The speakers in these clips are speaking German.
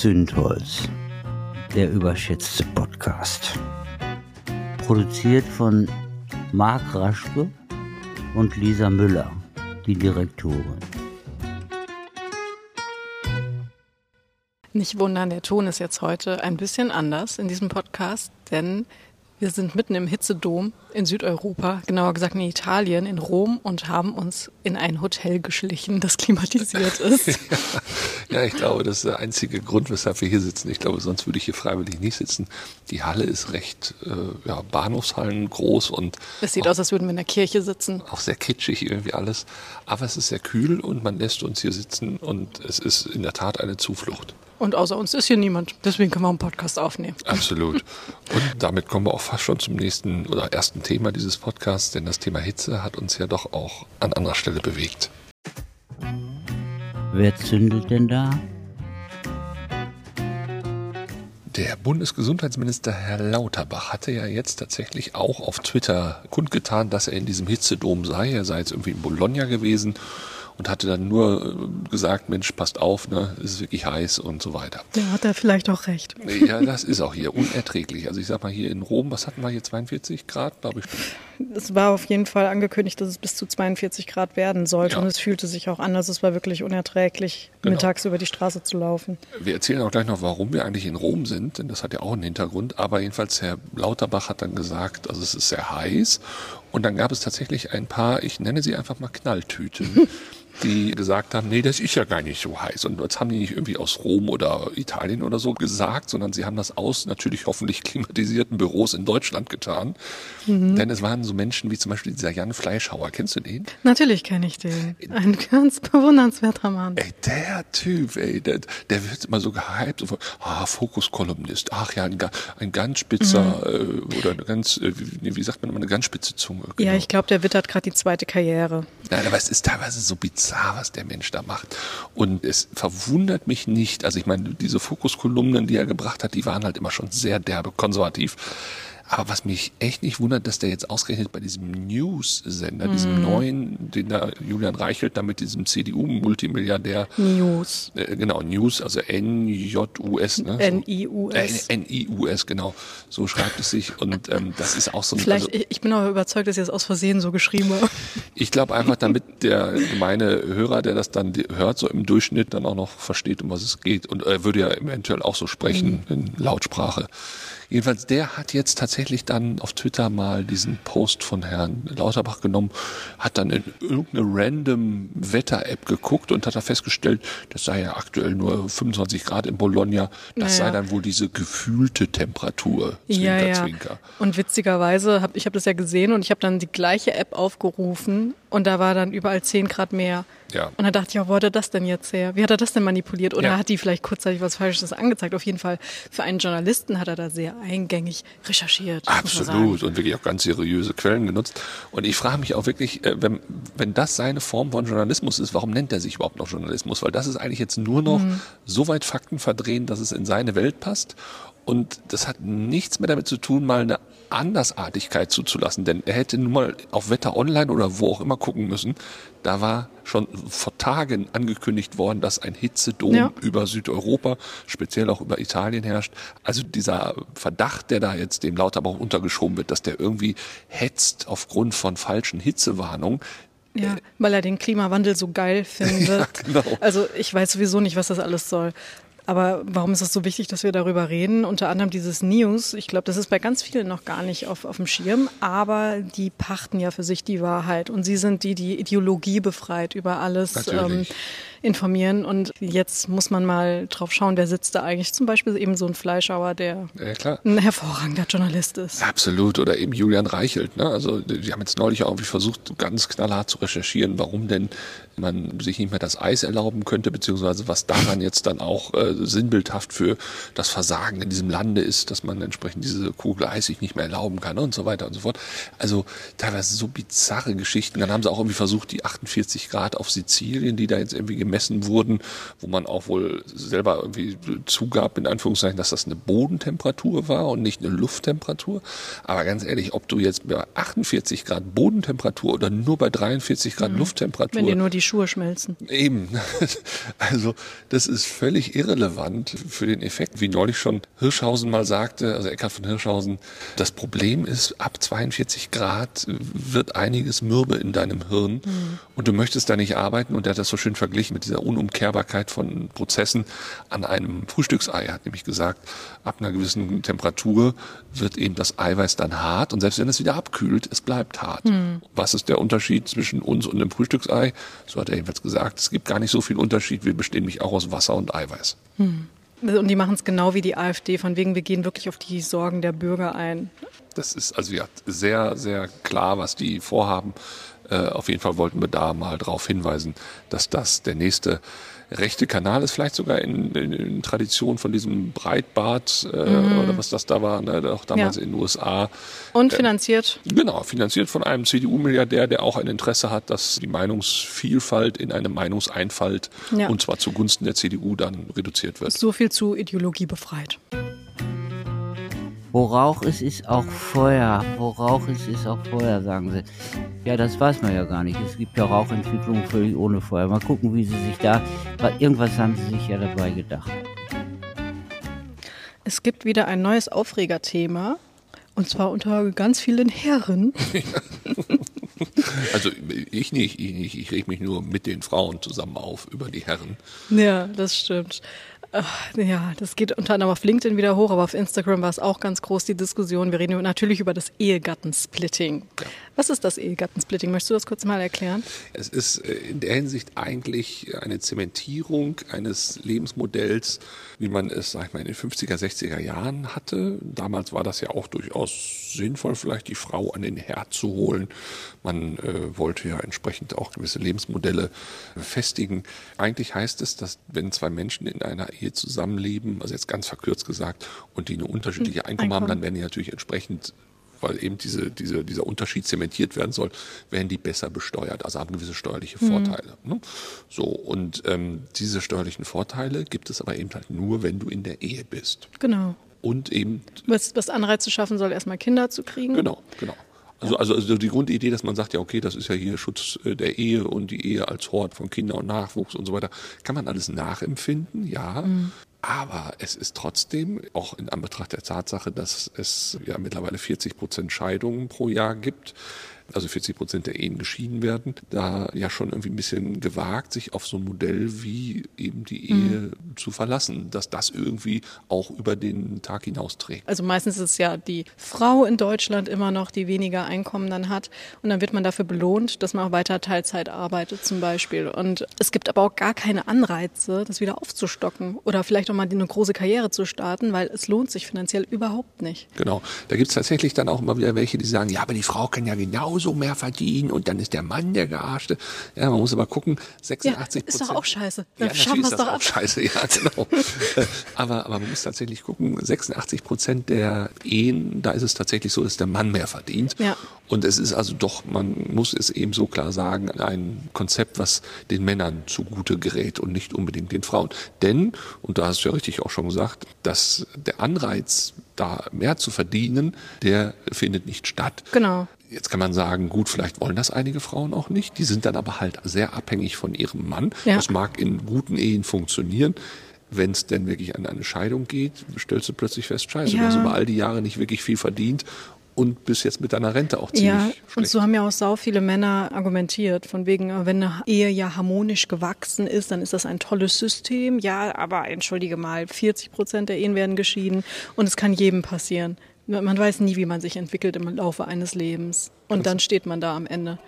Zündholz, der überschätzte Podcast. Produziert von Marc Raschke und Lisa Müller, die Direktorin. Nicht wundern, der Ton ist jetzt heute ein bisschen anders in diesem Podcast, denn wir sind mitten im Hitzedom in Südeuropa, genauer gesagt in Italien, in Rom und haben uns in ein Hotel geschlichen, das klimatisiert ist. ja, ich glaube, das ist der einzige Grund, weshalb wir hier sitzen. Ich glaube, sonst würde ich hier freiwillig nicht sitzen. Die Halle ist recht äh, ja, Bahnhofshallen groß und es sieht aus, als würden wir in der Kirche sitzen. Auch sehr kitschig irgendwie alles, aber es ist sehr kühl und man lässt uns hier sitzen und es ist in der Tat eine Zuflucht. Und außer uns ist hier niemand. Deswegen können wir einen Podcast aufnehmen. Absolut. Und damit kommen wir auch fast schon zum nächsten oder ersten Thema dieses Podcasts, denn das Thema Hitze hat uns ja doch auch an anderer Stelle bewegt. Wer zündelt denn da? Der Bundesgesundheitsminister Herr Lauterbach hatte ja jetzt tatsächlich auch auf Twitter kundgetan, dass er in diesem Hitzedom sei. Er sei jetzt irgendwie in Bologna gewesen und hatte dann nur äh, gesagt, Mensch, passt auf, ne, es ist wirklich heiß und so weiter. Ja, hat er vielleicht auch recht. Ja, das ist auch hier unerträglich. Also ich sag mal hier in Rom, was hatten wir hier, 42 Grad, glaube ich. Es war auf jeden Fall angekündigt, dass es bis zu 42 Grad werden sollte ja. und es fühlte sich auch an, dass es war wirklich unerträglich, genau. mittags über die Straße zu laufen. Wir erzählen auch gleich noch, warum wir eigentlich in Rom sind, denn das hat ja auch einen Hintergrund. Aber jedenfalls Herr Lauterbach hat dann gesagt, also es ist sehr heiß und dann gab es tatsächlich ein paar, ich nenne sie einfach mal Knalltüten. die gesagt haben, nee, das ist ja gar nicht so heiß. Und das haben die nicht irgendwie aus Rom oder Italien oder so gesagt, sondern sie haben das aus natürlich hoffentlich klimatisierten Büros in Deutschland getan. Mhm. Denn es waren so Menschen wie zum Beispiel dieser Jan Fleischhauer. Kennst du den? Natürlich kenne ich den. Ein ganz bewundernswerter Mann. Ey, der Typ, ey, der, der wird immer so gehypt. Ah, Fokuskolumnist. Ach ja, ein, ein ganz spitzer mhm. äh, oder eine ganz, äh, wie, wie, sagt man immer, eine ganz spitze Zunge. Genau. Ja, ich glaube, der wittert gerade die zweite Karriere. Nein, aber es ist teilweise so bizarr bizarr, was der Mensch da macht. Und es verwundert mich nicht, also ich meine, diese Fokuskolumnen, die er gebracht hat, die waren halt immer schon sehr derbe konservativ. Aber was mich echt nicht wundert, dass der jetzt ausgerechnet bei diesem News-Sender, mm. diesem neuen, den da Julian Reichelt da mit diesem CDU-Multimilliardär. News. Äh, genau, News, also N-J-U-S. Ne? N-I-U-S. Äh, N-I-U-S, genau. So schreibt es sich. Und ähm, das ist auch so ein... Vielleicht, also, ich bin aber überzeugt, dass ihr es aus Versehen so geschrieben habt. Ich glaube einfach, damit der gemeine Hörer, der das dann hört, so im Durchschnitt dann auch noch versteht, um was es geht. Und er würde ja eventuell auch so sprechen mm. in Lautsprache. Jedenfalls, der hat jetzt tatsächlich dann auf Twitter mal diesen Post von Herrn Lauterbach genommen, hat dann in irgendeine random Wetter-App geguckt und hat da festgestellt, das sei ja aktuell nur 25 Grad in Bologna. Das naja. sei dann wohl diese gefühlte Temperatur. Zwinker, ja, ja. Zwinker. Und witzigerweise, hab, ich habe das ja gesehen und ich habe dann die gleiche App aufgerufen und da war dann überall 10 Grad mehr. Ja. Und da dachte ich, ja, wo hat er das denn jetzt her? Wie hat er das denn manipuliert? Oder ja. hat die vielleicht kurzzeitig was Falsches angezeigt? Auf jeden Fall, für einen Journalisten hat er da sehr eingängig recherchiert. Absolut. Und wirklich auch ganz seriöse Quellen genutzt. Und ich frage mich auch wirklich, äh, wenn, wenn das seine Form von Journalismus ist, warum nennt er sich überhaupt noch Journalismus? Weil das ist eigentlich jetzt nur noch mhm. so weit Fakten verdrehen, dass es in seine Welt passt. Und das hat nichts mehr damit zu tun, mal eine Andersartigkeit zuzulassen. Denn er hätte nun mal auf Wetter Online oder wo auch immer gucken müssen. Da war schon vor Tagen angekündigt worden, dass ein Hitzedom ja. über Südeuropa, speziell auch über Italien herrscht. Also dieser Verdacht, der da jetzt dem Lauterbach untergeschoben wird, dass der irgendwie hetzt aufgrund von falschen Hitzewarnungen, ja, weil er den Klimawandel so geil findet. Ja, genau. Also ich weiß sowieso nicht, was das alles soll. Aber warum ist es so wichtig, dass wir darüber reden? Unter anderem dieses News. Ich glaube, das ist bei ganz vielen noch gar nicht auf, auf dem Schirm. Aber die pachten ja für sich die Wahrheit. Und sie sind die, die Ideologie befreit über alles. Ähm, informieren. Und jetzt muss man mal drauf schauen, wer sitzt da eigentlich. Zum Beispiel eben so ein Fleischhauer, der ja, ein hervorragender Journalist ist. Absolut. Oder eben Julian Reichelt. Ne? Also die haben jetzt neulich auch irgendwie versucht, ganz knallhart zu recherchieren, warum denn man sich nicht mehr das Eis erlauben könnte, beziehungsweise was daran jetzt dann auch äh, sinnbildhaft für das Versagen in diesem Lande ist, dass man entsprechend diese Kugel Eis sich nicht mehr erlauben kann und so weiter und so fort. Also teilweise so bizarre Geschichten. Dann haben sie auch irgendwie versucht, die 48 Grad auf Sizilien, die da jetzt irgendwie gemessen wurden, wo man auch wohl selber irgendwie zugab, in Anführungszeichen, dass das eine Bodentemperatur war und nicht eine Lufttemperatur. Aber ganz ehrlich, ob du jetzt bei 48 Grad Bodentemperatur oder nur bei 43 Grad mhm. Lufttemperatur. Wenn dir nur die Schuhe schmelzen. Eben. Also, das ist völlig irrelevant irrelevant für den Effekt. Wie neulich schon Hirschhausen mal sagte, also Eckhard von Hirschhausen, das Problem ist, ab 42 Grad wird einiges mürbe in deinem Hirn mhm. und du möchtest da nicht arbeiten. Und er hat das so schön verglichen mit dieser Unumkehrbarkeit von Prozessen an einem Frühstücksei. Er hat nämlich gesagt, ab einer gewissen Temperatur wird eben das Eiweiß dann hart und selbst wenn es wieder abkühlt, es bleibt hart. Mhm. Was ist der Unterschied zwischen uns und dem Frühstücksei? So hat er jedenfalls gesagt, es gibt gar nicht so viel Unterschied. Wir bestehen mich auch aus Wasser und Eiweiß. Mhm. Und die machen es genau wie die AfD, von wegen, wir gehen wirklich auf die Sorgen der Bürger ein. Das ist also ja sehr, sehr klar, was die vorhaben. Äh, auf jeden Fall wollten wir da mal darauf hinweisen, dass das der nächste rechte Kanal ist, vielleicht sogar in, in, in Tradition von diesem Breitbart äh, mhm. oder was das da war, ne, auch damals ja. in den USA. Und äh, finanziert? Äh, genau, finanziert von einem CDU-Milliardär, der auch ein Interesse hat, dass die Meinungsvielfalt in eine Meinungseinfalt ja. und zwar zugunsten der CDU dann reduziert wird. So viel zu Ideologie befreit. Wo Rauch ist, ist auch Feuer. Wo Rauch ist, ist auch Feuer, sagen sie. Ja, das weiß man ja gar nicht. Es gibt ja Rauchentwicklungen völlig ohne Feuer. Mal gucken, wie sie sich da. Irgendwas haben sie sich ja dabei gedacht. Es gibt wieder ein neues Aufregerthema. Und zwar unter ganz vielen Herren. Also ich nicht, ich nicht. Ich reg mich nur mit den Frauen zusammen auf über die Herren. Ja, das stimmt. Ja, das geht unter anderem auf LinkedIn wieder hoch, aber auf Instagram war es auch ganz groß, die Diskussion. Wir reden natürlich über das Ehegattensplitting. Ja. Was ist das Ehegattensplitting? Möchtest du das kurz mal erklären? Es ist äh, in der Hinsicht eigentlich eine Zementierung eines Lebensmodells, wie man es, sag ich mal, in den 50er, 60er Jahren hatte. Damals war das ja auch durchaus sinnvoll, vielleicht die Frau an den Herd zu holen. Man äh, wollte ja entsprechend auch gewisse Lebensmodelle festigen. Eigentlich heißt es, dass wenn zwei Menschen in einer Ehe zusammenleben, also jetzt ganz verkürzt gesagt, und die eine unterschiedliche hm, Einkommen, Einkommen. haben, dann werden die natürlich entsprechend weil eben diese, diese, dieser Unterschied zementiert werden soll, werden die besser besteuert, also haben gewisse steuerliche mhm. Vorteile. Mhm. Ne? So, und ähm, diese steuerlichen Vorteile gibt es aber eben halt nur, wenn du in der Ehe bist. Genau. Und eben. Was, was Anreize schaffen soll, erstmal Kinder zu kriegen. Genau, genau. Also, also, also die Grundidee, dass man sagt, ja, okay, das ist ja hier Schutz äh, der Ehe und die Ehe als Hort von Kindern und Nachwuchs und so weiter, kann man alles nachempfinden, ja. Mhm. Aber es ist trotzdem, auch in Anbetracht der Tatsache, dass es ja mittlerweile 40 Prozent Scheidungen pro Jahr gibt, also 40 Prozent der Ehen geschieden werden, da ja schon irgendwie ein bisschen gewagt, sich auf so ein Modell wie eben die Ehe mhm. zu verlassen, dass das irgendwie auch über den Tag hinaus trägt. Also meistens ist es ja die Frau in Deutschland immer noch, die weniger Einkommen dann hat und dann wird man dafür belohnt, dass man auch weiter Teilzeit arbeitet zum Beispiel. Und es gibt aber auch gar keine Anreize, das wieder aufzustocken oder vielleicht auch mal eine große Karriere zu starten, weil es lohnt sich finanziell überhaupt nicht. Genau, da gibt es tatsächlich dann auch immer wieder welche, die sagen, ja, aber die Frau kann ja genauso genauso mehr verdienen und dann ist der Mann der Gearschte. Ja, man muss aber gucken, 86 Prozent. Ja, ist doch auch scheiße. Dann ja, schaffen wir es doch ab. scheiße, ja, genau. Aber, aber man muss tatsächlich gucken, 86 Prozent der Ehen, da ist es tatsächlich so, dass der Mann mehr verdient. Ja. Und es ist also doch, man muss es eben so klar sagen, ein Konzept, was den Männern zugute gerät und nicht unbedingt den Frauen. Denn, und da hast du ja richtig auch schon gesagt, dass der Anreiz, da mehr zu verdienen, der findet nicht statt. Genau. Jetzt kann man sagen, gut, vielleicht wollen das einige Frauen auch nicht. Die sind dann aber halt sehr abhängig von ihrem Mann. Ja. Das mag in guten Ehen funktionieren. Wenn es denn wirklich an eine Scheidung geht, stellst du plötzlich fest, scheiße, ja. du hast über all die Jahre nicht wirklich viel verdient und bist jetzt mit deiner Rente auch ziemlich Ja, schlecht. und so haben ja auch sau viele Männer argumentiert, von wegen, äh, wenn eine Ehe ja harmonisch gewachsen ist, dann ist das ein tolles System. Ja, aber entschuldige mal, 40 Prozent der Ehen werden geschieden und es kann jedem passieren. Man weiß nie, wie man sich entwickelt im Laufe eines Lebens. Und Ganz dann steht man da am Ende.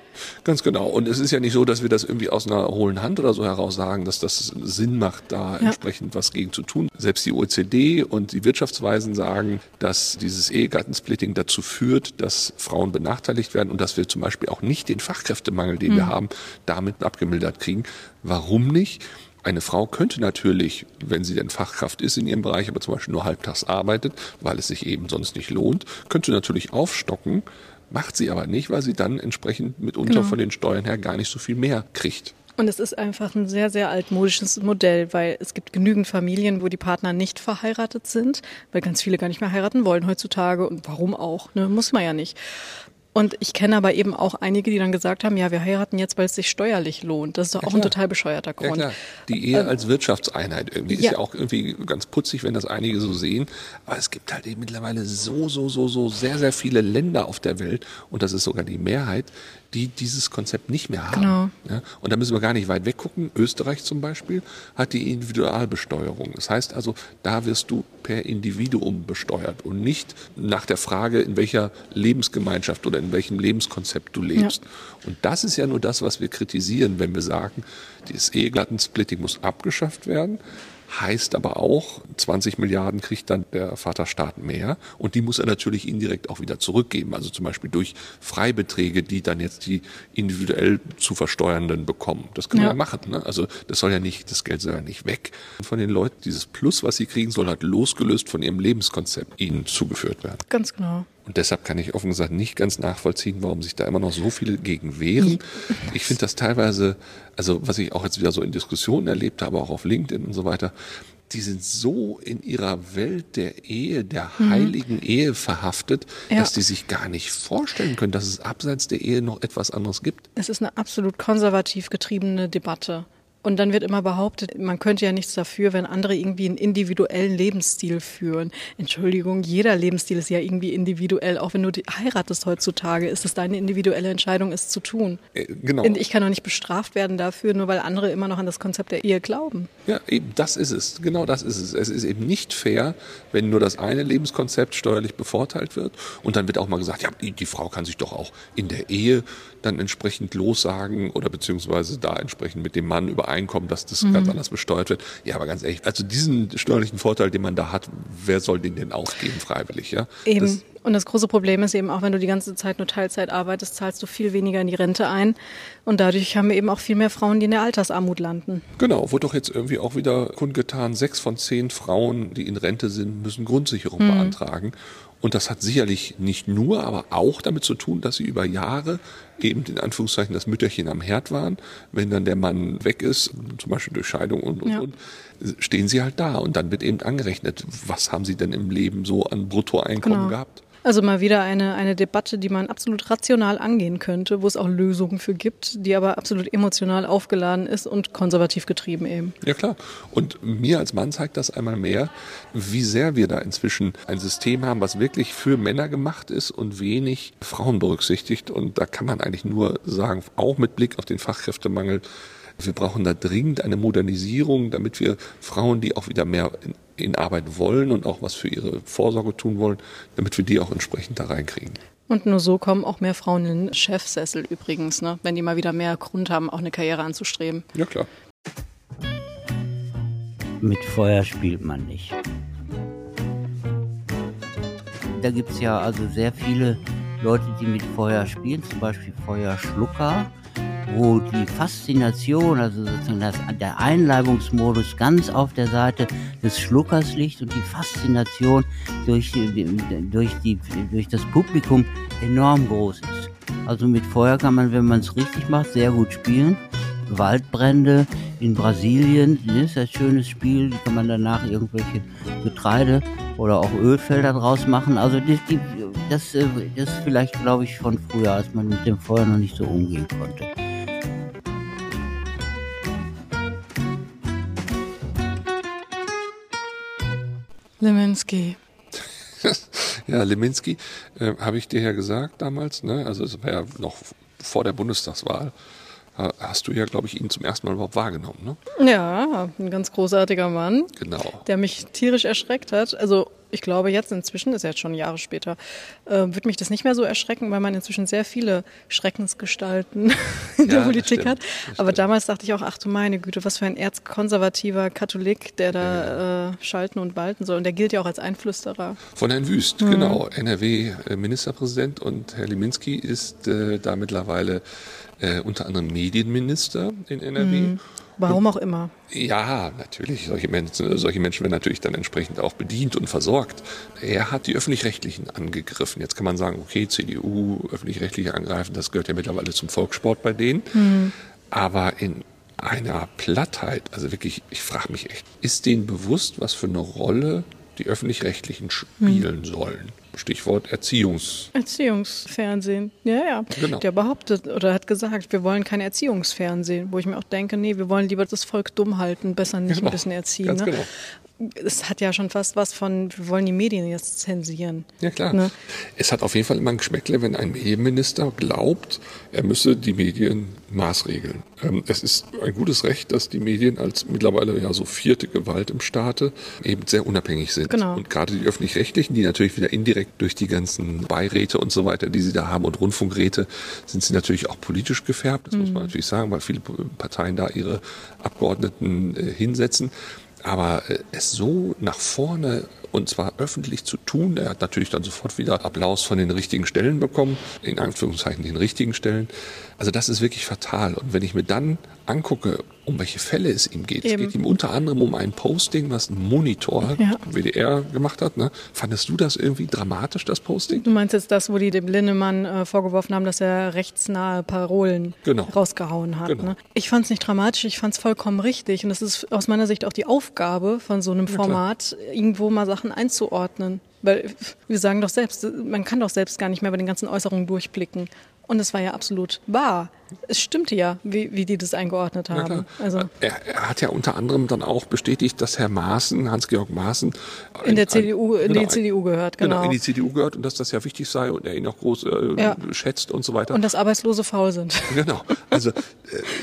Ganz genau. Und es ist ja nicht so, dass wir das irgendwie aus einer hohlen Hand oder so heraus sagen, dass das Sinn macht, da ja. entsprechend was gegen zu tun. Selbst die OECD und die Wirtschaftsweisen sagen, dass dieses Ehegattensplitting dazu führt, dass Frauen benachteiligt werden und dass wir zum Beispiel auch nicht den Fachkräftemangel, den mhm. wir haben, damit abgemildert kriegen. Warum nicht? Eine Frau könnte natürlich, wenn sie denn Fachkraft ist in ihrem Bereich, aber zum Beispiel nur halbtags arbeitet, weil es sich eben sonst nicht lohnt, könnte natürlich aufstocken, macht sie aber nicht, weil sie dann entsprechend mitunter genau. von den Steuern her gar nicht so viel mehr kriegt. Und es ist einfach ein sehr, sehr altmodisches Modell, weil es gibt genügend Familien, wo die Partner nicht verheiratet sind, weil ganz viele gar nicht mehr heiraten wollen heutzutage und warum auch, ne? muss man ja nicht. Und ich kenne aber eben auch einige, die dann gesagt haben, ja, wir heiraten jetzt, weil es sich steuerlich lohnt. Das ist doch ja, auch ein total bescheuerter Grund. Ja, klar. Die Ehe ähm, als Wirtschaftseinheit irgendwie ja. ist ja auch irgendwie ganz putzig, wenn das einige so sehen. Aber es gibt halt eben mittlerweile so, so, so, so sehr, sehr viele Länder auf der Welt und das ist sogar die Mehrheit, die dieses Konzept nicht mehr haben. Genau. Ja, und da müssen wir gar nicht weit weggucken. Österreich zum Beispiel hat die Individualbesteuerung. Das heißt also, da wirst du per Individuum besteuert und nicht nach der Frage, in welcher Lebensgemeinschaft oder in welchem Lebenskonzept du lebst. Ja. Und das ist ja nur das, was wir kritisieren, wenn wir sagen, dieses Ehegattensplitting muss abgeschafft werden heißt aber auch, 20 Milliarden kriegt dann der Vaterstaat mehr und die muss er natürlich indirekt auch wieder zurückgeben, also zum Beispiel durch Freibeträge, die dann jetzt die individuell zu Versteuernden bekommen. Das können ja. wir ja machen. Ne? Also das soll ja nicht, das Geld soll ja nicht weg von den Leuten. Dieses Plus, was sie kriegen, soll halt losgelöst von ihrem Lebenskonzept ihnen zugeführt werden. Ganz genau. Und deshalb kann ich offen gesagt nicht ganz nachvollziehen, warum sich da immer noch so viele gegen wehren. Ich finde das teilweise, also was ich auch jetzt wieder so in Diskussionen erlebt habe, auch auf LinkedIn und so weiter, die sind so in ihrer Welt der Ehe, der mhm. heiligen Ehe verhaftet, ja. dass die sich gar nicht vorstellen können, dass es abseits der Ehe noch etwas anderes gibt. Es ist eine absolut konservativ getriebene Debatte. Und dann wird immer behauptet, man könnte ja nichts dafür, wenn andere irgendwie einen individuellen Lebensstil führen. Entschuldigung, jeder Lebensstil ist ja irgendwie individuell. Auch wenn du heiratest heutzutage, ist es deine individuelle Entscheidung, es zu tun. Äh, genau. Und ich kann doch nicht bestraft werden dafür, nur weil andere immer noch an das Konzept der Ehe glauben. Ja, eben, das ist es. Genau das ist es. Es ist eben nicht fair, wenn nur das eine Lebenskonzept steuerlich bevorteilt wird. Und dann wird auch mal gesagt, ja, die, die Frau kann sich doch auch in der Ehe dann entsprechend lossagen oder beziehungsweise da entsprechend mit dem Mann übereinkommen, dass das mhm. ganz anders besteuert wird. Ja, aber ganz ehrlich, also diesen steuerlichen Vorteil, den man da hat, wer soll den denn ausgeben freiwillig? Ja? Eben. Das, und das große Problem ist eben auch, wenn du die ganze Zeit nur Teilzeit arbeitest, zahlst du viel weniger in die Rente ein. Und dadurch haben wir eben auch viel mehr Frauen, die in der Altersarmut landen. Genau, wurde doch jetzt irgendwie auch wieder kundgetan, sechs von zehn Frauen, die in Rente sind, müssen Grundsicherung mhm. beantragen. Und das hat sicherlich nicht nur, aber auch damit zu tun, dass sie über Jahre eben in Anführungszeichen das Mütterchen am Herd waren. Wenn dann der Mann weg ist, zum Beispiel durch Scheidung und, und, ja. und, stehen sie halt da. Und dann wird eben angerechnet, was haben sie denn im Leben so an Bruttoeinkommen genau. gehabt. Also mal wieder eine, eine Debatte, die man absolut rational angehen könnte, wo es auch Lösungen für gibt, die aber absolut emotional aufgeladen ist und konservativ getrieben eben. Ja klar. Und mir als Mann zeigt das einmal mehr, wie sehr wir da inzwischen ein System haben, was wirklich für Männer gemacht ist und wenig Frauen berücksichtigt. Und da kann man eigentlich nur sagen, auch mit Blick auf den Fachkräftemangel, wir brauchen da dringend eine Modernisierung, damit wir Frauen, die auch wieder mehr in, in Arbeit wollen und auch was für ihre Vorsorge tun wollen, damit wir die auch entsprechend da reinkriegen. Und nur so kommen auch mehr Frauen in den Chefsessel übrigens, ne? wenn die mal wieder mehr Grund haben, auch eine Karriere anzustreben. Ja, klar. Mit Feuer spielt man nicht. Da gibt es ja also sehr viele Leute, die mit Feuer spielen, zum Beispiel Feuerschlucker wo die Faszination, also sozusagen das, der Einleibungsmodus ganz auf der Seite des Schluckers liegt und die Faszination durch, durch, die, durch das Publikum enorm groß ist. Also mit Feuer kann man, wenn man es richtig macht, sehr gut spielen. Waldbrände in Brasilien, das ist ein schönes Spiel, die kann man danach irgendwelche Getreide oder auch Ölfelder draus machen. Also die, das, äh, das ist vielleicht, glaube ich, von früher, als man mit dem Feuer noch nicht so umgehen konnte. Leminski. ja, Leminski, äh, habe ich dir ja gesagt damals, ne? also es war ja noch vor der Bundestagswahl, hast du ja, glaube ich, ihn zum ersten Mal überhaupt wahrgenommen. Ne? Ja, ein ganz großartiger Mann. Genau. Der mich tierisch erschreckt hat. Also ich glaube jetzt inzwischen, ist jetzt schon Jahre später, äh, wird mich das nicht mehr so erschrecken, weil man inzwischen sehr viele Schreckensgestalten in ja, der Politik stimmt, hat. Aber damals dachte ich auch, ach du meine Güte, was für ein erzkonservativer Katholik, der da ja. äh, schalten und walten soll. Und der gilt ja auch als Einflüsterer. Von Herrn Wüst, mhm. genau, NRW-Ministerpräsident. Und Herr Liminski ist äh, da mittlerweile äh, unter anderem Medienminister in NRW. Mhm. Warum auch immer. Ja, natürlich. Solche Menschen, solche Menschen werden natürlich dann entsprechend auch bedient und versorgt. Er hat die Öffentlich-Rechtlichen angegriffen. Jetzt kann man sagen, okay, CDU, Öffentlich-Rechtliche angreifen, das gehört ja mittlerweile zum Volkssport bei denen. Mhm. Aber in einer Plattheit, also wirklich, ich frage mich echt, ist denen bewusst, was für eine Rolle die öffentlich-rechtlichen spielen mhm. sollen. Stichwort Erziehungs. Erziehungsfernsehen. Ja, ja. Genau. Der behauptet oder hat gesagt, wir wollen kein Erziehungsfernsehen, wo ich mir auch denke, nee, wir wollen lieber das Volk dumm halten, besser nicht genau. ein bisschen erziehen. Ganz ne? genau es hat ja schon fast was von, wir wollen die Medien jetzt zensieren. Ja klar. Ne? Es hat auf jeden Fall immer ein Geschmäckle, wenn ein Medienminister glaubt, er müsse die Medien maßregeln. Ähm, es ist ein gutes Recht, dass die Medien als mittlerweile ja so vierte Gewalt im Staate eben sehr unabhängig sind. Genau. Und gerade die öffentlich-rechtlichen, die natürlich wieder indirekt durch die ganzen Beiräte und so weiter, die sie da haben und Rundfunkräte, sind sie natürlich auch politisch gefärbt. Das mhm. muss man natürlich sagen, weil viele Parteien da ihre Abgeordneten äh, hinsetzen. Aber äh, es so nach vorne und zwar öffentlich zu tun, er hat natürlich dann sofort wieder Applaus von den richtigen Stellen bekommen, in Anführungszeichen den richtigen Stellen. Also das ist wirklich fatal. Und wenn ich mir dann angucke, um welche Fälle es ihm geht. Eben. Es geht ihm unter anderem um ein Posting, was ein Monitor, ja. WDR, gemacht hat. Ne? Fandest du das irgendwie dramatisch, das Posting? Du meinst jetzt das, wo die dem Linnemann äh, vorgeworfen haben, dass er rechtsnahe Parolen genau. rausgehauen hat. Genau. Ne? Ich fand es nicht dramatisch, ich fand es vollkommen richtig. Und das ist aus meiner Sicht auch die Aufgabe von so einem Format, irgendwo mal Sachen einzuordnen. Weil wir sagen doch selbst, man kann doch selbst gar nicht mehr bei den ganzen Äußerungen durchblicken. Und es war ja absolut wahr es stimmte ja, wie, wie die das eingeordnet haben. Also er, er, hat ja unter anderem dann auch bestätigt, dass Herr Maaßen, Hans-Georg Maaßen, in der CDU, ein, in genau, die CDU gehört, genau. genau. in die CDU gehört und dass das ja wichtig sei und er ihn auch groß äh, ja. schätzt und so weiter. Und dass Arbeitslose faul sind. Genau. Also äh,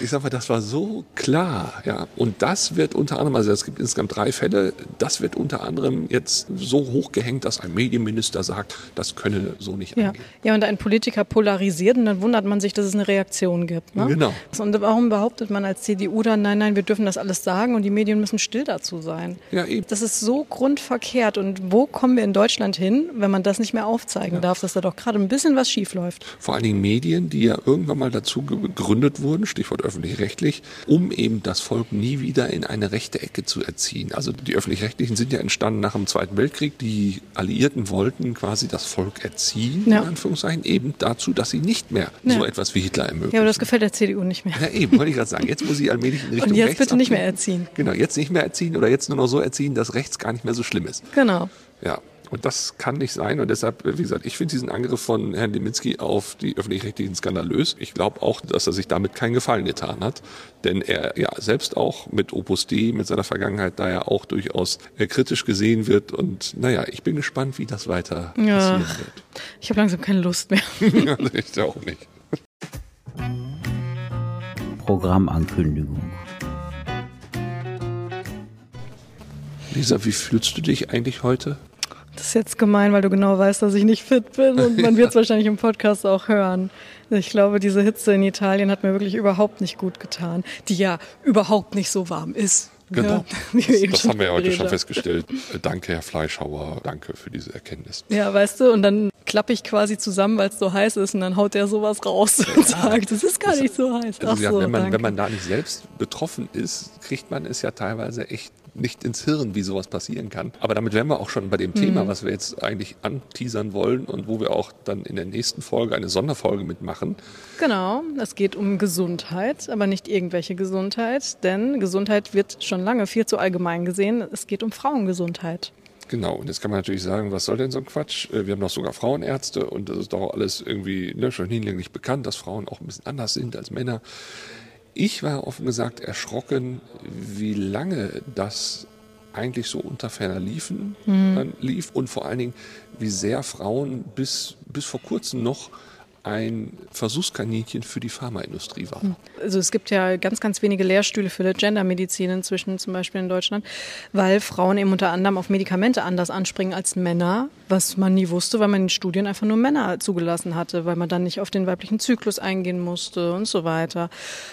ich sag mal, das war so klar, ja. Und das wird unter anderem, also es gibt insgesamt drei Fälle, das wird unter anderem jetzt so hochgehängt, dass ein Medienminister sagt, das könne so nicht ja. angehen. Ja, und ein Politiker polarisiert und dann wundert man sich, dass es eine Reaktion gibt. Ne? Genau. Und warum behauptet man als CDU dann, nein, nein, wir dürfen das alles sagen und die Medien müssen still dazu sein? Ja, eben. Das ist so grundverkehrt. Und wo kommen wir in Deutschland hin, wenn man das nicht mehr aufzeigen ja. darf, dass da doch gerade ein bisschen was schief läuft? Vor allen Dingen Medien, die ja irgendwann mal dazu gegründet wurden, Stichwort öffentlich-rechtlich, um eben das Volk nie wieder in eine rechte Ecke zu erziehen. Also die öffentlich-rechtlichen sind ja entstanden nach dem Zweiten Weltkrieg. Die Alliierten wollten quasi das Volk erziehen, ja. in Anführungszeichen, eben dazu, dass sie nicht mehr ja. so etwas wie Hitler ermöglichen. Ja, das gefällt der CDU nicht mehr. Ja, eben, wollte ich gerade sagen. Jetzt muss sie allmählich in Richtung Und jetzt bitte nicht mehr erziehen. Genau, jetzt nicht mehr erziehen oder jetzt nur noch so erziehen, dass rechts gar nicht mehr so schlimm ist. Genau. Ja. Und das kann nicht sein. Und deshalb, wie gesagt, ich finde diesen Angriff von Herrn Deminski auf die öffentlich-rechtlichen skandalös. Ich glaube auch, dass er sich damit keinen Gefallen getan hat. Denn er ja selbst auch mit Opus Dei, mit seiner Vergangenheit, da ja auch durchaus äh, kritisch gesehen wird. Und naja, ich bin gespannt, wie das weiter passieren ja, wird. Ich habe langsam keine Lust mehr. ja, ich auch nicht. Programmankündigung. Lisa, wie fühlst du dich eigentlich heute? Das ist jetzt gemein, weil du genau weißt, dass ich nicht fit bin und man wird es wahrscheinlich im Podcast auch hören. Ich glaube, diese Hitze in Italien hat mir wirklich überhaupt nicht gut getan, die ja überhaupt nicht so warm ist. Genau. Ja, das, das haben wir ja heute schon festgestellt. Äh, danke, Herr Fleischhauer. Danke für diese Erkenntnis. Ja, weißt du, und dann klappe ich quasi zusammen, weil es so heiß ist, und dann haut der sowas raus und sagt, es ist gar nicht so heiß. Also, ja, so, wenn, man, wenn man da nicht selbst betroffen ist, kriegt man es ja teilweise echt nicht ins Hirn, wie sowas passieren kann. Aber damit wären wir auch schon bei dem Thema, mhm. was wir jetzt eigentlich anteasern wollen und wo wir auch dann in der nächsten Folge eine Sonderfolge mitmachen. Genau, es geht um Gesundheit, aber nicht irgendwelche Gesundheit, denn Gesundheit wird schon lange viel zu allgemein gesehen. Es geht um Frauengesundheit. Genau, und jetzt kann man natürlich sagen, was soll denn so ein Quatsch? Äh, wir haben doch sogar Frauenärzte und das ist doch alles irgendwie ne, schon hinlänglich bekannt, dass Frauen auch ein bisschen anders sind als Männer. Ich war offen gesagt erschrocken, wie lange das eigentlich so unter ferner liefen, mhm. lief und vor allen Dingen, wie sehr Frauen bis, bis vor kurzem noch ein Versuchskaninchen für die Pharmaindustrie war. Hm. Also es gibt ja ganz, ganz wenige Lehrstühle für Gendermedizin inzwischen, zum Beispiel in Deutschland, weil Frauen eben unter anderem auf Medikamente anders anspringen als Männer, was man nie wusste, weil man in Studien einfach nur Männer zugelassen hatte, weil man dann nicht auf den weiblichen Zyklus eingehen musste und so weiter.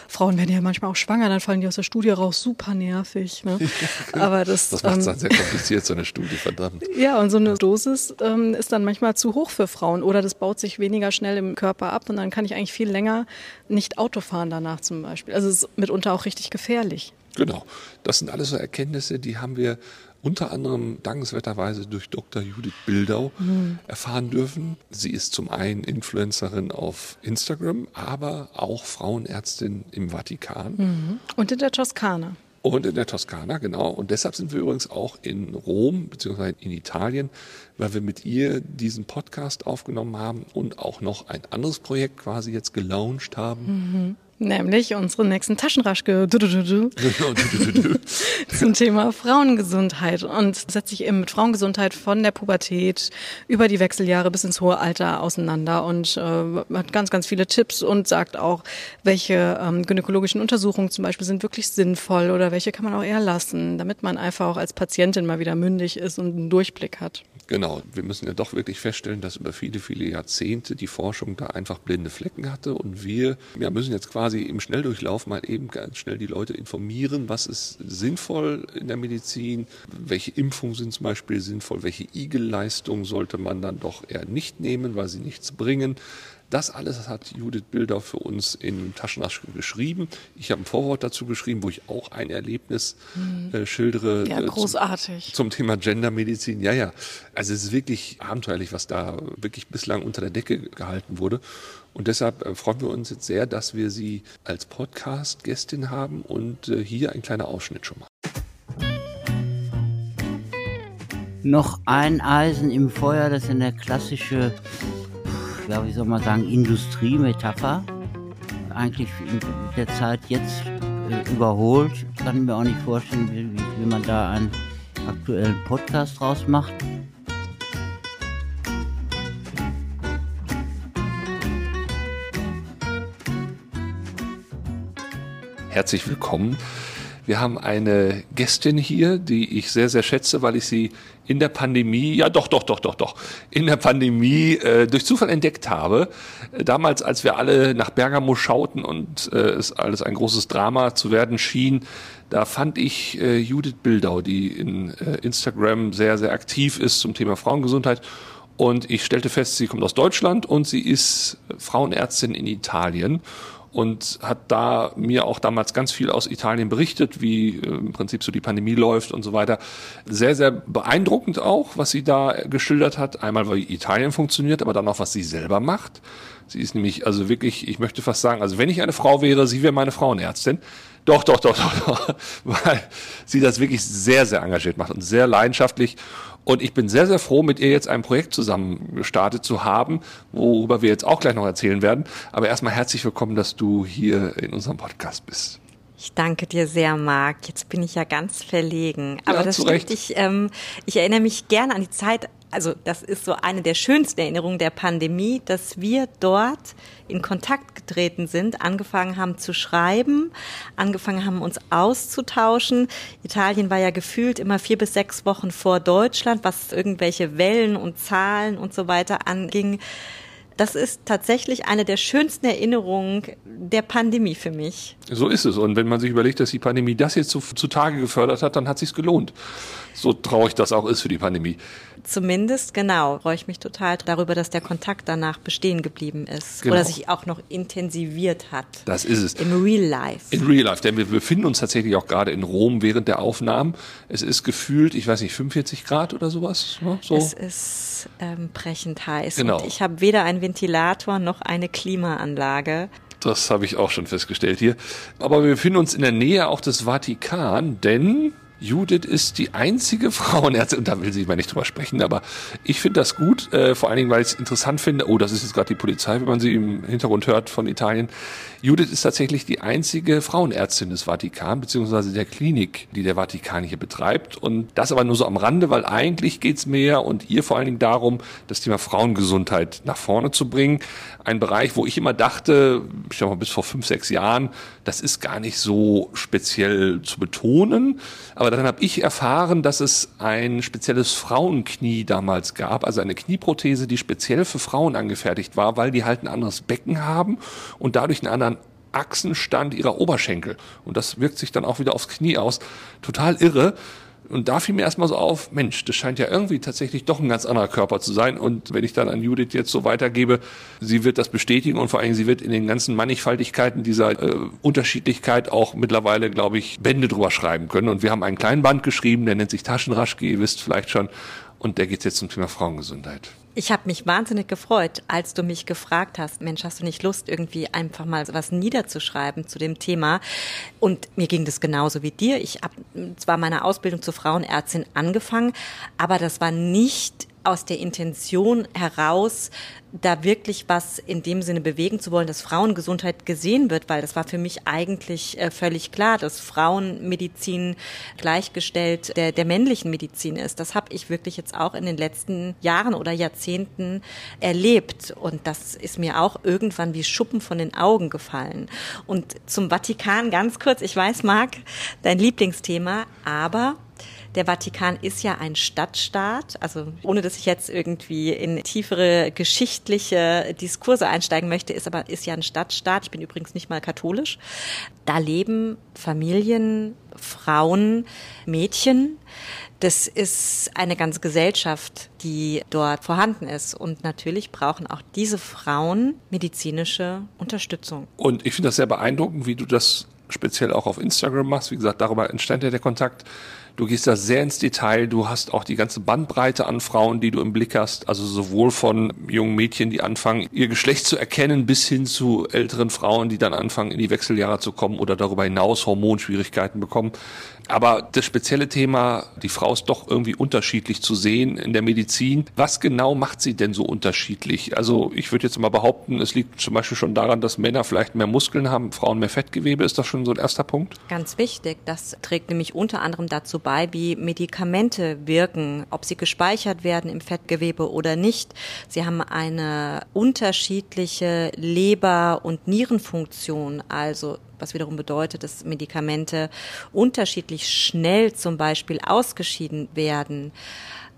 Frauen werden ja manchmal auch schwanger, dann fallen die aus der Studie raus, super nervig. Ne? Aber das, das macht es ähm, dann sehr kompliziert, so eine Studie, verdammt. Ja, und so eine Dosis ähm, ist dann manchmal zu hoch für Frauen oder das baut sich weniger schnell im Körper ab und dann kann ich eigentlich viel länger nicht Auto fahren danach zum Beispiel. Also es ist mitunter auch richtig gefährlich. Genau. Das sind alles so Erkenntnisse, die haben wir unter anderem dankenswerterweise durch Dr. Judith Bildau mhm. erfahren dürfen. Sie ist zum einen Influencerin auf Instagram, aber auch Frauenärztin im Vatikan. Mhm. Und in der Toskana. Und in der Toskana, genau. Und deshalb sind wir übrigens auch in Rom, beziehungsweise in Italien, weil wir mit ihr diesen Podcast aufgenommen haben und auch noch ein anderes Projekt quasi jetzt gelauncht haben. Mhm. Nämlich unsere nächsten Taschenraschke zum Thema Frauengesundheit. Und setzt sich eben mit Frauengesundheit von der Pubertät über die Wechseljahre bis ins hohe Alter auseinander und äh, hat ganz, ganz viele Tipps und sagt auch, welche ähm, gynäkologischen Untersuchungen zum Beispiel sind wirklich sinnvoll oder welche kann man auch eher lassen, damit man einfach auch als Patientin mal wieder mündig ist und einen Durchblick hat. Genau, wir müssen ja doch wirklich feststellen, dass über viele, viele Jahrzehnte die Forschung da einfach blinde Flecken hatte und wir ja, müssen jetzt quasi im Schnelldurchlauf mal eben ganz schnell die Leute informieren, was ist sinnvoll in der Medizin, welche Impfungen sind zum Beispiel sinnvoll, welche Igelleistung sollte man dann doch eher nicht nehmen, weil sie nichts bringen. Das alles hat Judith Bilder für uns in Taschenasch geschrieben. Ich habe ein Vorwort dazu geschrieben, wo ich auch ein Erlebnis mhm. äh, schildere. Ja, großartig. Zum, zum Thema Gendermedizin. Ja, ja. Also es ist wirklich abenteuerlich, was da wirklich bislang unter der Decke gehalten wurde. Und deshalb äh, freuen wir uns jetzt sehr, dass wir sie als Podcast-Gästin haben und äh, hier ein kleiner Ausschnitt schon mal. Noch ein Eisen im Feuer, das ist eine klassische ja, wie soll man sagen, Industriemetapher. Eigentlich in der Zeit jetzt äh, überholt. Kann ich mir auch nicht vorstellen, wie, wie man da einen aktuellen Podcast draus macht. Herzlich willkommen wir haben eine Gästin hier, die ich sehr, sehr schätze, weil ich sie in der Pandemie, ja doch, doch, doch, doch, doch, in der Pandemie äh, durch Zufall entdeckt habe. Äh, damals, als wir alle nach Bergamo schauten und äh, es alles ein großes Drama zu werden schien, da fand ich äh, Judith Bildau, die in äh, Instagram sehr, sehr aktiv ist zum Thema Frauengesundheit. Und ich stellte fest, sie kommt aus Deutschland und sie ist Frauenärztin in Italien und hat da mir auch damals ganz viel aus Italien berichtet, wie äh, im Prinzip so die Pandemie läuft und so weiter. Sehr, sehr beeindruckend auch, was sie da geschildert hat. Einmal, wie Italien funktioniert, aber dann auch, was sie selber macht. Sie ist nämlich, also wirklich, ich möchte fast sagen, also wenn ich eine Frau wäre, sie wäre meine Frauenärztin. Doch, doch, doch, doch, doch, weil sie das wirklich sehr, sehr engagiert macht und sehr leidenschaftlich. Und ich bin sehr, sehr froh, mit ihr jetzt ein Projekt zusammen gestartet zu haben, worüber wir jetzt auch gleich noch erzählen werden. Aber erstmal herzlich willkommen, dass du hier in unserem Podcast bist. Ich danke dir sehr, Marc. Jetzt bin ich ja ganz verlegen. Aber ja, das stimmt. Ich, ähm, ich erinnere mich gerne an die Zeit, also das ist so eine der schönsten Erinnerungen der Pandemie, dass wir dort in Kontakt getreten sind, angefangen haben zu schreiben, angefangen haben uns auszutauschen. Italien war ja gefühlt immer vier bis sechs Wochen vor Deutschland, was irgendwelche Wellen und Zahlen und so weiter anging. Das ist tatsächlich eine der schönsten Erinnerungen der Pandemie für mich. So ist es. Und wenn man sich überlegt, dass die Pandemie das jetzt zutage gefördert hat, dann hat sich's gelohnt. So traurig das auch ist für die Pandemie. Zumindest, genau, freue ich mich total darüber, dass der Kontakt danach bestehen geblieben ist. Genau. Oder sich auch noch intensiviert hat. Das ist es. Im Real Life. In Real Life, denn wir befinden uns tatsächlich auch gerade in Rom während der Aufnahmen. Es ist gefühlt, ich weiß nicht, 45 Grad oder sowas. Ne? So. Es ist ähm, brechend heiß. Genau. Und ich habe weder einen Ventilator noch eine Klimaanlage. Das habe ich auch schon festgestellt hier. Aber wir befinden uns in der Nähe auch des Vatikan, denn Judith ist die einzige Frauenärztin, und da will sie mal nicht drüber sprechen, aber ich finde das gut, äh, vor allen Dingen, weil ich es interessant finde, oh, das ist jetzt gerade die Polizei, wenn man sie im Hintergrund hört von Italien. Judith ist tatsächlich die einzige Frauenärztin des Vatikan, beziehungsweise der Klinik, die der Vatikan hier betreibt. Und das aber nur so am Rande, weil eigentlich geht es mir und ihr vor allen Dingen darum, das Thema Frauengesundheit nach vorne zu bringen. Ein Bereich, wo ich immer dachte, ich sag mal bis vor fünf, sechs Jahren, das ist gar nicht so speziell zu betonen. Aber dann habe ich erfahren, dass es ein spezielles Frauenknie damals gab, also eine Knieprothese, die speziell für Frauen angefertigt war, weil die halt ein anderes Becken haben und dadurch einen anderen Achsenstand ihrer Oberschenkel. Und das wirkt sich dann auch wieder aufs Knie aus. Total irre. Und da fiel mir erstmal so auf, Mensch, das scheint ja irgendwie tatsächlich doch ein ganz anderer Körper zu sein. Und wenn ich dann an Judith jetzt so weitergebe, sie wird das bestätigen und vor allem sie wird in den ganzen Mannigfaltigkeiten dieser äh, Unterschiedlichkeit auch mittlerweile, glaube ich, Bände drüber schreiben können. Und wir haben einen kleinen Band geschrieben, der nennt sich Taschenraschke, ihr wisst vielleicht schon. Und der geht jetzt zum Thema Frauengesundheit. Ich habe mich wahnsinnig gefreut, als du mich gefragt hast, Mensch, hast du nicht Lust, irgendwie einfach mal was niederzuschreiben zu dem Thema? Und mir ging das genauso wie dir. Ich habe zwar meine Ausbildung zur Frauenärztin angefangen, aber das war nicht aus der Intention heraus, da wirklich was in dem Sinne bewegen zu wollen, dass Frauengesundheit gesehen wird, weil das war für mich eigentlich äh, völlig klar, dass Frauenmedizin gleichgestellt der, der männlichen Medizin ist. Das habe ich wirklich jetzt auch in den letzten Jahren oder Jahrzehnten erlebt und das ist mir auch irgendwann wie Schuppen von den Augen gefallen. Und zum Vatikan ganz kurz, ich weiß, Marc, dein Lieblingsthema, aber der Vatikan ist ja ein Stadtstaat, also ohne dass ich jetzt irgendwie in tiefere geschichtliche Diskurse einsteigen möchte, ist aber ist ja ein Stadtstaat. Ich bin übrigens nicht mal katholisch. Da leben Familien, Frauen, Mädchen. Das ist eine ganze Gesellschaft, die dort vorhanden ist. Und natürlich brauchen auch diese Frauen medizinische Unterstützung. Und ich finde das sehr beeindruckend, wie du das speziell auch auf Instagram machst. Wie gesagt, darüber entstand ja der Kontakt. Du gehst da sehr ins Detail. Du hast auch die ganze Bandbreite an Frauen, die du im Blick hast. Also sowohl von jungen Mädchen, die anfangen, ihr Geschlecht zu erkennen, bis hin zu älteren Frauen, die dann anfangen, in die Wechseljahre zu kommen oder darüber hinaus Hormonschwierigkeiten bekommen. Aber das spezielle Thema, die Frau ist doch irgendwie unterschiedlich zu sehen in der Medizin. Was genau macht sie denn so unterschiedlich? Also ich würde jetzt mal behaupten, es liegt zum Beispiel schon daran, dass Männer vielleicht mehr Muskeln haben, Frauen mehr Fettgewebe. Ist das schon so ein erster Punkt? Ganz wichtig. Das trägt nämlich unter anderem dazu bei, wie Medikamente wirken, ob sie gespeichert werden im Fettgewebe oder nicht. Sie haben eine unterschiedliche Leber- und Nierenfunktion. Also was wiederum bedeutet, dass Medikamente unterschiedlich schnell zum Beispiel ausgeschieden werden.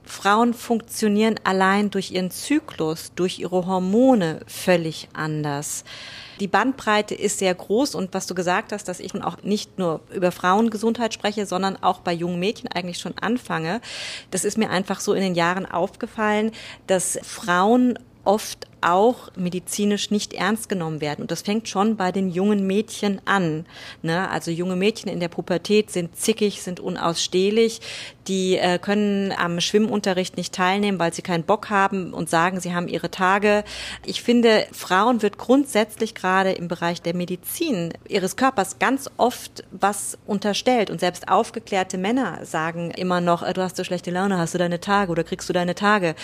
Frauen funktionieren allein durch ihren Zyklus, durch ihre Hormone völlig anders. Die Bandbreite ist sehr groß und was du gesagt hast, dass ich auch nicht nur über Frauengesundheit spreche, sondern auch bei jungen Mädchen eigentlich schon anfange. Das ist mir einfach so in den Jahren aufgefallen, dass Frauen oft auch medizinisch nicht ernst genommen werden. Und das fängt schon bei den jungen Mädchen an. Ne? Also junge Mädchen in der Pubertät sind zickig, sind unausstehlich, die äh, können am Schwimmunterricht nicht teilnehmen, weil sie keinen Bock haben und sagen, sie haben ihre Tage. Ich finde, Frauen wird grundsätzlich gerade im Bereich der Medizin ihres Körpers ganz oft was unterstellt. Und selbst aufgeklärte Männer sagen immer noch, äh, du hast so schlechte Laune, hast du deine Tage oder kriegst du deine Tage.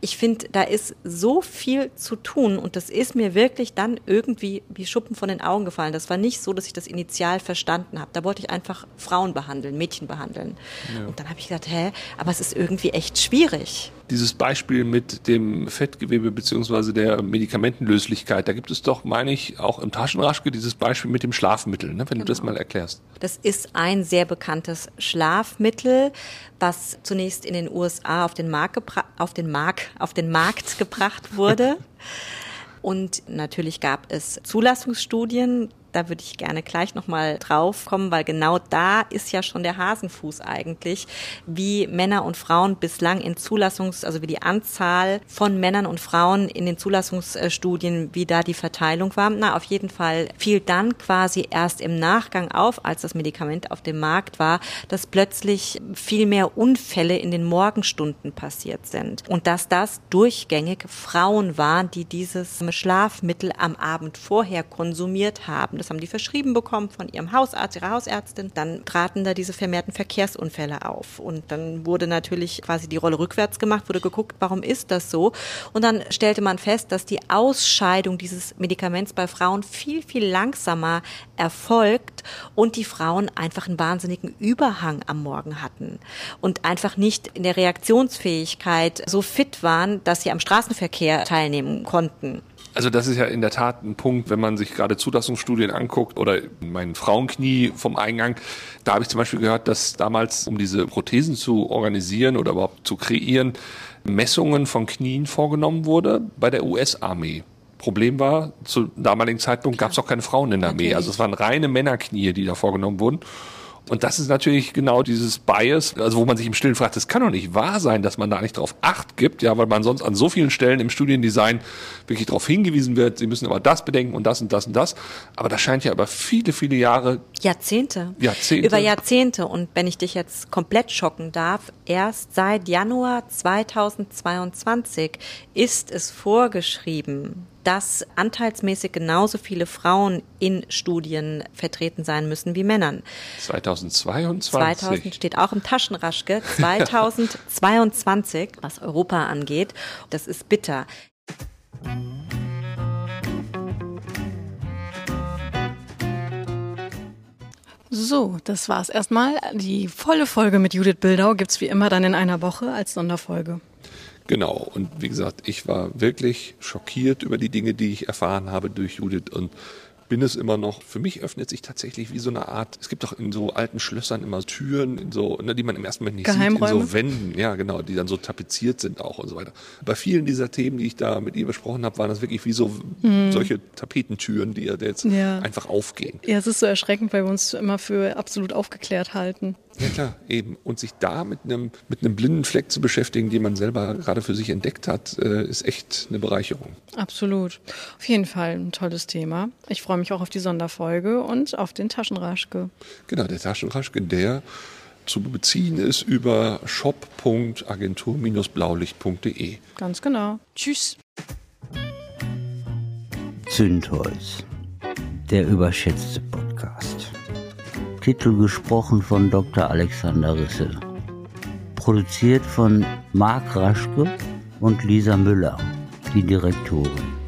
Ich finde, da ist so viel zu tun und das ist mir wirklich dann irgendwie wie Schuppen von den Augen gefallen. Das war nicht so, dass ich das initial verstanden habe. Da wollte ich einfach Frauen behandeln, Mädchen behandeln. Ja. Und dann habe ich gedacht, hä, aber es ist irgendwie echt schwierig. Dieses Beispiel mit dem Fettgewebe beziehungsweise der Medikamentenlöslichkeit, da gibt es doch, meine ich, auch im Taschenraschke dieses Beispiel mit dem Schlafmittel, ne, wenn genau. du das genau. mal erklärst. Das ist ein sehr bekanntes Schlafmittel, was zunächst in den USA auf den Markt, auf den Markt, auf den Markt gebracht wurde. Und natürlich gab es Zulassungsstudien, da würde ich gerne gleich nochmal drauf kommen, weil genau da ist ja schon der Hasenfuß eigentlich, wie Männer und Frauen bislang in Zulassungs-, also wie die Anzahl von Männern und Frauen in den Zulassungsstudien, wie da die Verteilung war. Na, auf jeden Fall fiel dann quasi erst im Nachgang auf, als das Medikament auf dem Markt war, dass plötzlich viel mehr Unfälle in den Morgenstunden passiert sind. Und dass das durchgängig Frauen waren, die dieses Schlafmittel am Abend vorher konsumiert haben. Das haben die verschrieben bekommen von ihrem Hausarzt, ihrer Hausärztin. Dann traten da diese vermehrten Verkehrsunfälle auf. Und dann wurde natürlich quasi die Rolle rückwärts gemacht, wurde geguckt, warum ist das so? Und dann stellte man fest, dass die Ausscheidung dieses Medikaments bei Frauen viel, viel langsamer erfolgt und die Frauen einfach einen wahnsinnigen Überhang am Morgen hatten und einfach nicht in der Reaktionsfähigkeit so fit waren, dass sie am Straßenverkehr teilnehmen konnten. Also das ist ja in der Tat ein Punkt, wenn man sich gerade Zulassungsstudien anguckt oder mein Frauenknie vom Eingang. Da habe ich zum Beispiel gehört, dass damals, um diese Prothesen zu organisieren oder überhaupt zu kreieren, Messungen von Knien vorgenommen wurde bei der US-Armee. Problem war, zu damaligen Zeitpunkt gab es auch keine Frauen in der Armee. Also es waren reine Männerknie, die da vorgenommen wurden. Und das ist natürlich genau dieses Bias, also wo man sich im Stillen fragt, das kann doch nicht wahr sein, dass man da nicht drauf Acht gibt, ja, weil man sonst an so vielen Stellen im Studiendesign wirklich darauf hingewiesen wird, sie müssen aber das bedenken und das und das und das. Aber das scheint ja über viele, viele Jahre. Jahrzehnte. Jahrzehnte. Über Jahrzehnte. Und wenn ich dich jetzt komplett schocken darf, erst seit Januar 2022 ist es vorgeschrieben, dass anteilsmäßig genauso viele Frauen in Studien vertreten sein müssen wie Männern. 2022. 2000 steht auch im Taschenraschke. 2022, was Europa angeht. Das ist bitter. So, das war's erstmal. Die volle Folge mit Judith Bildau gibt's wie immer dann in einer Woche als Sonderfolge. Genau. Und wie gesagt, ich war wirklich schockiert über die Dinge, die ich erfahren habe durch Judith und bin es immer noch. Für mich öffnet sich tatsächlich wie so eine Art, es gibt doch in so alten Schlössern immer Türen, in so, ne, die man im ersten Moment nicht sieht, in so Wänden, ja genau, die dann so tapeziert sind auch und so weiter. Bei vielen dieser Themen, die ich da mit ihr besprochen habe, waren das wirklich wie so mhm. solche Tapetentüren, die jetzt ja. einfach aufgehen. Ja, es ist so erschreckend, weil wir uns immer für absolut aufgeklärt halten. Ja klar, eben. Und sich da mit einem, mit einem blinden Fleck zu beschäftigen, den man selber gerade für sich entdeckt hat, äh, ist echt eine Bereicherung. Absolut. Auf jeden Fall ein tolles Thema. Ich freue mich auch auf die Sonderfolge und auf den Taschenraschke. Genau, der Taschenraschke, der zu beziehen ist über shop.agentur-blaulicht.de. Ganz genau. Tschüss. Zündholz, der überschätzte Podcast. Titel gesprochen von Dr. Alexander Risse. Produziert von Marc Raschke und Lisa Müller, die Direktorin.